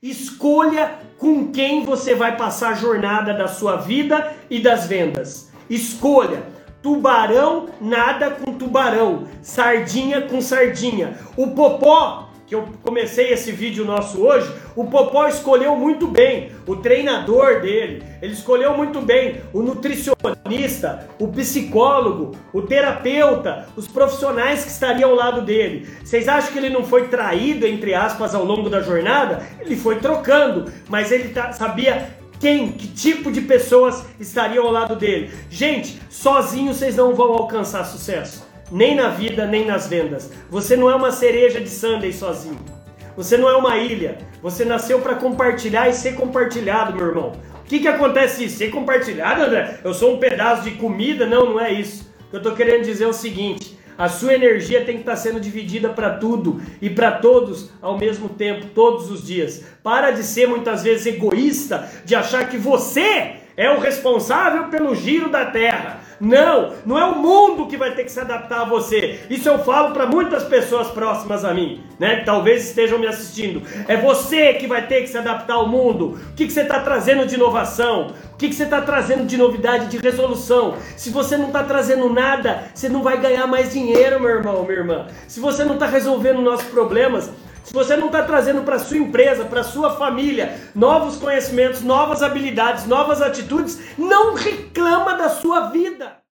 Escolha com quem você vai passar a jornada da sua vida e das vendas. Escolha. Tubarão nada com tubarão, sardinha com sardinha. O Popó que eu comecei esse vídeo nosso hoje, o Popó escolheu muito bem o treinador dele, ele escolheu muito bem o nutricionista, o psicólogo, o terapeuta, os profissionais que estariam ao lado dele. Vocês acham que ele não foi traído, entre aspas, ao longo da jornada? Ele foi trocando, mas ele tá, sabia quem, que tipo de pessoas estariam ao lado dele. Gente, sozinho vocês não vão alcançar sucesso nem na vida, nem nas vendas. Você não é uma cereja de Sunday sozinho. Você não é uma ilha. Você nasceu para compartilhar e ser compartilhado, meu irmão. O que, que acontece? Ser compartilhado, André? Eu sou um pedaço de comida? Não, não é isso. O que eu estou querendo dizer é o seguinte: a sua energia tem que estar tá sendo dividida para tudo e para todos ao mesmo tempo, todos os dias. Para de ser muitas vezes egoísta, de achar que você é o responsável pelo giro da terra. Não, não é o mundo que vai ter que se adaptar a você. Isso eu falo para muitas pessoas próximas a mim, né? Que talvez estejam me assistindo. É você que vai ter que se adaptar ao mundo. O que, que você está trazendo de inovação? O que, que você está trazendo de novidade, de resolução? Se você não está trazendo nada, você não vai ganhar mais dinheiro, meu irmão, minha irmã. Se você não está resolvendo nossos problemas, se você não está trazendo para sua empresa, para sua família, novos conhecimentos, novas habilidades, novas atitudes, não reclama da sua vida.